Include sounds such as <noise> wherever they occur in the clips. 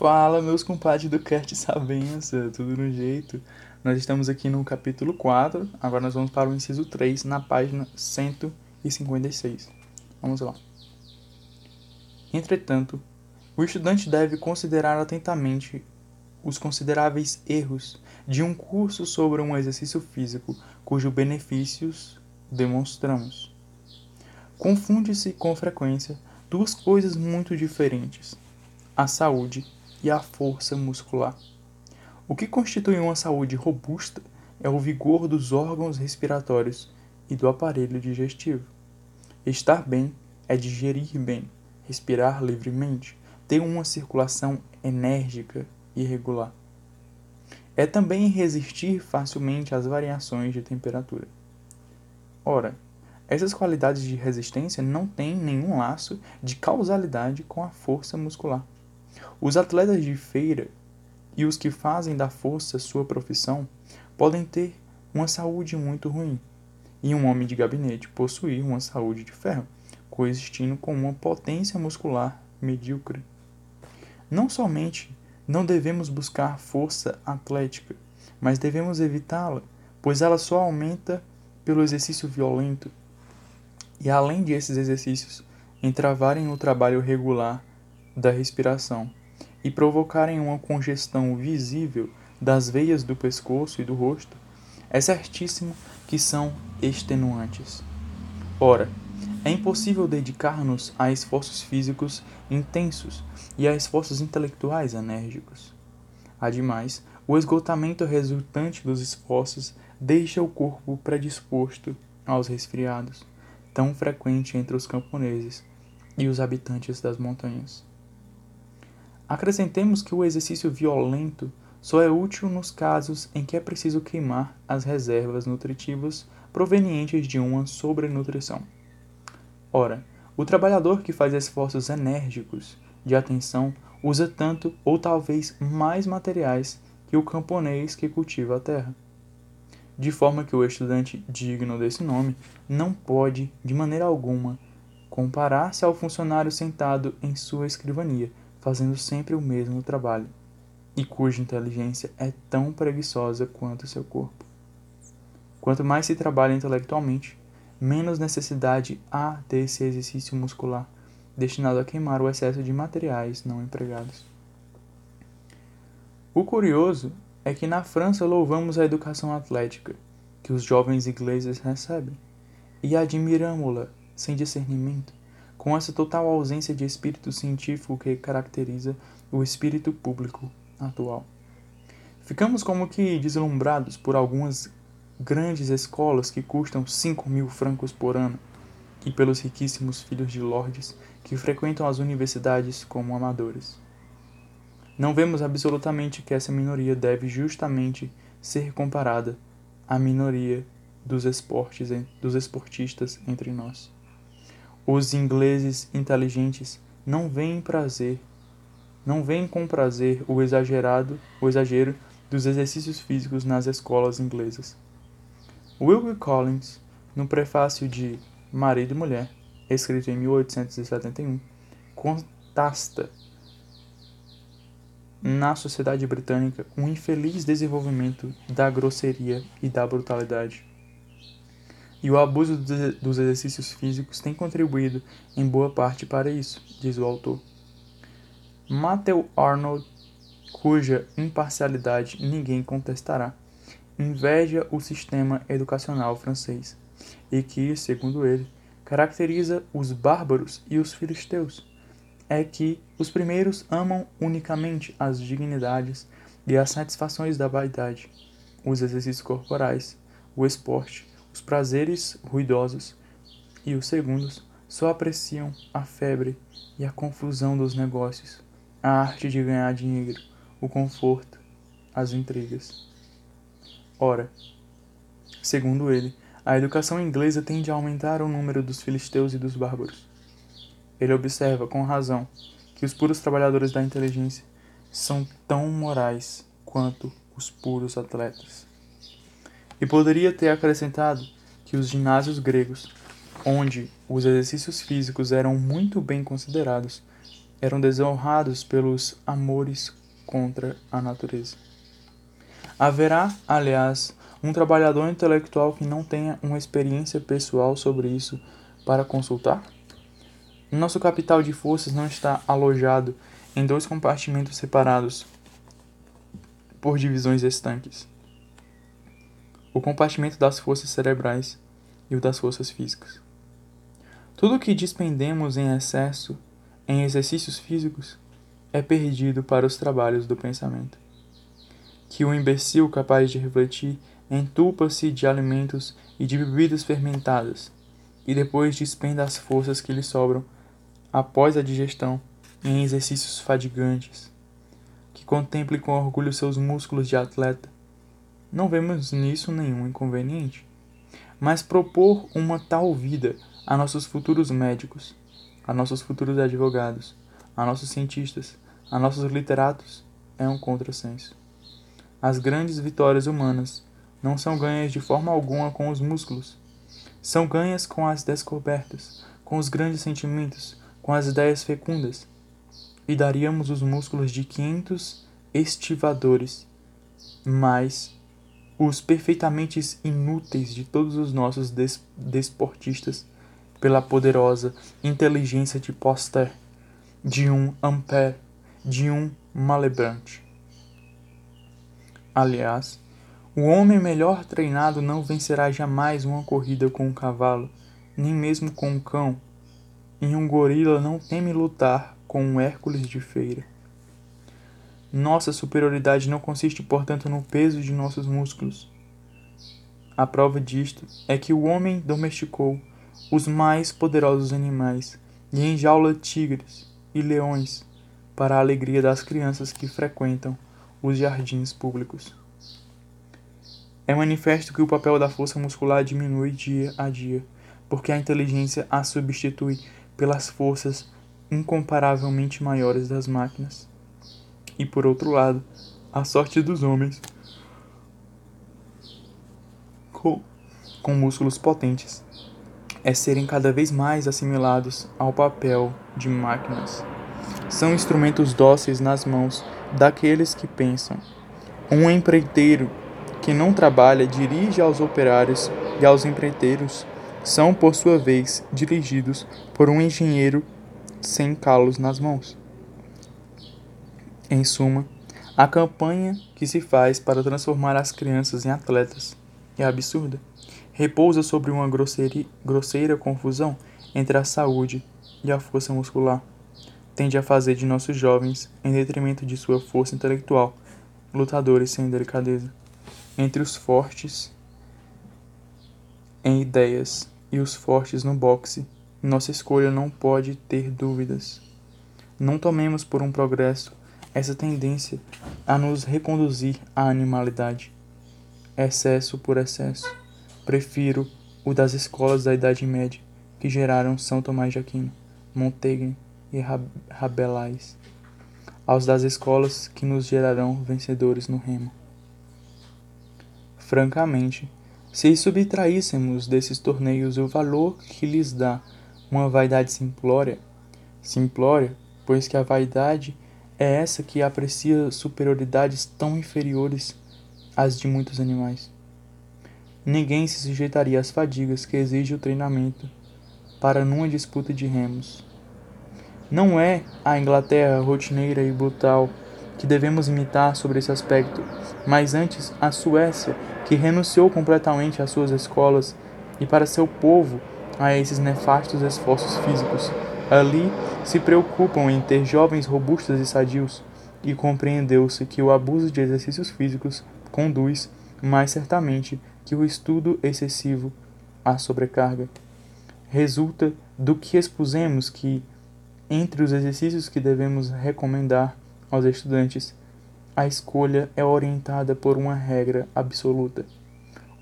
Fala, meus compadres do Cast Sabença, tudo no jeito? Nós estamos aqui no capítulo 4, agora nós vamos para o inciso 3, na página 156. Vamos lá. Entretanto, o estudante deve considerar atentamente os consideráveis erros de um curso sobre um exercício físico cujos benefícios demonstramos. Confunde-se com frequência duas coisas muito diferentes: a saúde e a força muscular. O que constitui uma saúde robusta é o vigor dos órgãos respiratórios e do aparelho digestivo. Estar bem é digerir bem, respirar livremente, ter uma circulação enérgica e regular. É também resistir facilmente às variações de temperatura. Ora, essas qualidades de resistência não têm nenhum laço de causalidade com a força muscular. Os atletas de feira e os que fazem da força sua profissão podem ter uma saúde muito ruim, e um homem de gabinete possuir uma saúde de ferro, coexistindo com uma potência muscular medíocre. Não somente não devemos buscar força atlética, mas devemos evitá-la, pois ela só aumenta pelo exercício violento. E além desses exercícios, entravarem o trabalho regular da respiração e provocarem uma congestão visível das veias do pescoço e do rosto, é certíssimo que são extenuantes. Ora, é impossível dedicar-nos a esforços físicos intensos e a esforços intelectuais enérgicos. Ademais, o esgotamento resultante dos esforços deixa o corpo predisposto aos resfriados, tão frequente entre os camponeses e os habitantes das montanhas. Acrescentemos que o exercício violento só é útil nos casos em que é preciso queimar as reservas nutritivas provenientes de uma sobrenutrição. Ora, o trabalhador que faz esforços enérgicos de atenção usa tanto ou talvez mais materiais que o camponês que cultiva a terra. De forma que o estudante digno desse nome não pode, de maneira alguma, comparar-se ao funcionário sentado em sua escrivania, fazendo sempre o mesmo trabalho, e cuja inteligência é tão preguiçosa quanto seu corpo. Quanto mais se trabalha intelectualmente, menos necessidade há desse exercício muscular destinado a queimar o excesso de materiais não empregados. O curioso é que na França louvamos a educação atlética que os jovens ingleses recebem e admiramos-la sem discernimento, com essa total ausência de espírito científico que caracteriza o espírito público atual. Ficamos como que deslumbrados por algumas grandes escolas que custam 5 mil francos por ano e pelos riquíssimos filhos de lordes que frequentam as universidades como amadores. Não vemos absolutamente que essa minoria deve justamente ser comparada à minoria dos, esportes, dos esportistas entre nós. Os ingleses inteligentes não veem prazer, não veem com prazer o exagerado, o exagero dos exercícios físicos nas escolas inglesas. Wilkie Collins, no prefácio de Marido e Mulher, escrito em 1871, contasta na sociedade britânica um infeliz desenvolvimento da grosseria e da brutalidade. E o abuso dos exercícios físicos tem contribuído em boa parte para isso, diz o autor. Matthew Arnold, cuja imparcialidade ninguém contestará, inveja o sistema educacional francês e que, segundo ele, caracteriza os bárbaros e os filisteus é que os primeiros amam unicamente as dignidades e as satisfações da vaidade, os exercícios corporais, o esporte, os prazeres ruidosos, e os segundos só apreciam a febre e a confusão dos negócios, a arte de ganhar dinheiro, o conforto, as intrigas. Ora, segundo ele, a educação inglesa tende a aumentar o número dos filisteus e dos bárbaros. Ele observa, com razão, que os puros trabalhadores da inteligência são tão morais quanto os puros atletas. E poderia ter acrescentado que os ginásios gregos, onde os exercícios físicos eram muito bem considerados, eram desonrados pelos amores contra a natureza. Haverá, aliás, um trabalhador intelectual que não tenha uma experiência pessoal sobre isso para consultar? Nosso capital de forças não está alojado em dois compartimentos separados por divisões estanques. O compartimento das forças cerebrais e o das forças físicas. Tudo o que despendemos em excesso em exercícios físicos é perdido para os trabalhos do pensamento. Que o imbecil capaz de refletir entupa-se de alimentos e de bebidas fermentadas, e depois despenda as forças que lhe sobram após a digestão em exercícios fadigantes. Que contemple com orgulho seus músculos de atleta. Não vemos nisso nenhum inconveniente. Mas propor uma tal vida a nossos futuros médicos, a nossos futuros advogados, a nossos cientistas, a nossos literatos é um contrassenso. As grandes vitórias humanas não são ganhas de forma alguma com os músculos. São ganhas com as descobertas, com os grandes sentimentos, com as ideias fecundas. E daríamos os músculos de 500 estivadores, mas os perfeitamente inúteis de todos os nossos des desportistas pela poderosa inteligência de Poster, de um Ampère, de um Malebranche. Aliás, o homem melhor treinado não vencerá jamais uma corrida com um cavalo, nem mesmo com um cão, e um gorila não teme lutar com um Hércules de feira. Nossa superioridade não consiste, portanto, no peso de nossos músculos. A prova disto é que o homem domesticou os mais poderosos animais e enjaula tigres e leões para a alegria das crianças que frequentam os jardins públicos. É manifesto que o papel da força muscular diminui dia a dia, porque a inteligência a substitui pelas forças incomparavelmente maiores das máquinas. E por outro lado, a sorte dos homens com, com músculos potentes é serem cada vez mais assimilados ao papel de máquinas. São instrumentos dóceis nas mãos daqueles que pensam. Um empreiteiro que não trabalha dirige aos operários e aos empreiteiros são, por sua vez, dirigidos por um engenheiro sem calos nas mãos. Em suma, a campanha que se faz para transformar as crianças em atletas é absurda. Repousa sobre uma grosseira, confusão entre a saúde e a força muscular. Tende a fazer de nossos jovens, em detrimento de sua força intelectual, lutadores sem delicadeza entre os fortes em ideias e os fortes no boxe, nossa escolha não pode ter dúvidas. Não tomemos por um progresso essa tendência a nos reconduzir à animalidade. Excesso por excesso. Prefiro o das escolas da Idade Média, que geraram São Tomás de Aquino, Montaigne e Rabelais, aos das escolas que nos gerarão vencedores no remo. Francamente, se subtraíssemos desses torneios o valor que lhes dá uma vaidade simplória, simplória, pois que a vaidade é essa que aprecia superioridades tão inferiores às de muitos animais. Ninguém se sujeitaria às fadigas que exige o treinamento para numa disputa de remos. Não é a Inglaterra rotineira e brutal que devemos imitar sobre esse aspecto, mas antes a Suécia, que renunciou completamente às suas escolas e para seu povo a esses nefastos esforços físicos. Ali se preocupam em ter jovens robustos e sadios, e compreendeu-se que o abuso de exercícios físicos conduz, mais certamente, que o estudo excessivo à sobrecarga. Resulta do que expusemos que, entre os exercícios que devemos recomendar, aos estudantes, a escolha é orientada por uma regra absoluta.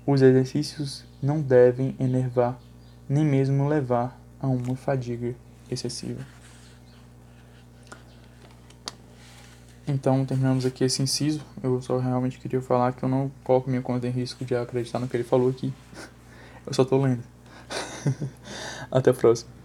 Os exercícios não devem enervar, nem mesmo levar a uma fadiga excessiva. Então, terminamos aqui esse inciso. Eu só realmente queria falar que eu não coloco minha conta em risco de acreditar no que ele falou aqui. <laughs> Eu só tô lendo. <laughs> Até a próxima.